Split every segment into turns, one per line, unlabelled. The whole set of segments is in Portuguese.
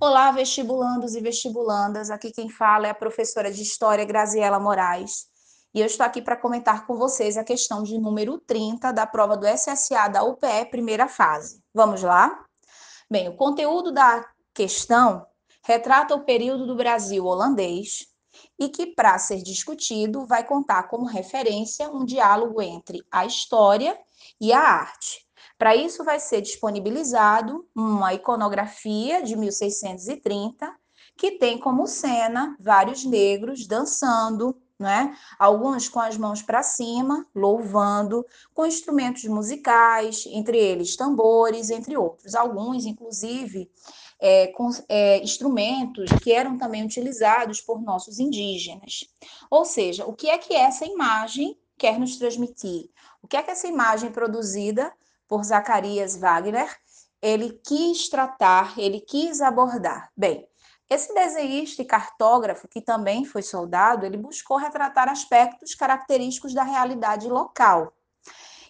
Olá, vestibulandos e vestibulandas. Aqui quem fala é a professora de História Graziela Moraes. E eu estou aqui para comentar com vocês a questão de número 30 da prova do SSA da UPE, primeira fase. Vamos lá? Bem, o conteúdo da questão retrata o período do Brasil holandês e que, para ser discutido, vai contar como referência um diálogo entre a história e a arte. Para isso, vai ser disponibilizado uma iconografia de 1630, que tem como cena vários negros dançando, né? Alguns com as mãos para cima, louvando, com instrumentos musicais, entre eles tambores, entre outros. Alguns, inclusive, é, com é, instrumentos que eram também utilizados por nossos indígenas. Ou seja, o que é que essa imagem quer nos transmitir? O que é que essa imagem produzida por Zacarias Wagner, ele quis tratar, ele quis abordar. Bem, esse desenhista e cartógrafo, que também foi soldado, ele buscou retratar aspectos característicos da realidade local.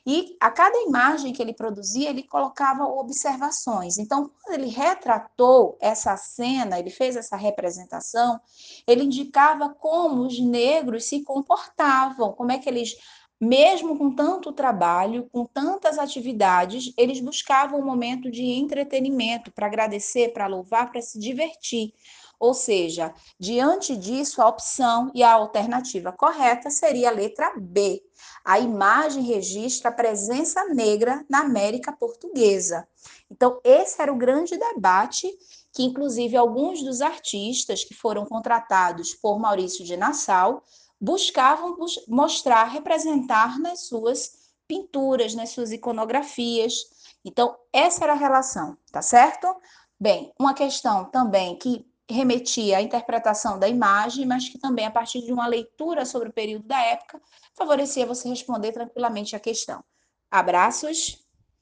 E a cada imagem que ele produzia, ele colocava observações. Então, quando ele retratou essa cena, ele fez essa representação, ele indicava como os negros se comportavam, como é que eles mesmo com tanto trabalho, com tantas atividades, eles buscavam um momento de entretenimento para agradecer, para louvar, para se divertir. Ou seja, diante disso, a opção e a alternativa correta seria a letra B. A imagem registra a presença negra na América Portuguesa. Então, esse era o grande debate que, inclusive, alguns dos artistas que foram contratados por Maurício de Nassau buscavam mostrar, representar nas suas pinturas, nas suas iconografias. Então, essa era a relação, tá certo? Bem, uma questão também que remetia à interpretação da imagem, mas que também, a partir de uma leitura sobre o período da época, favorecia você responder tranquilamente a questão. Abraços.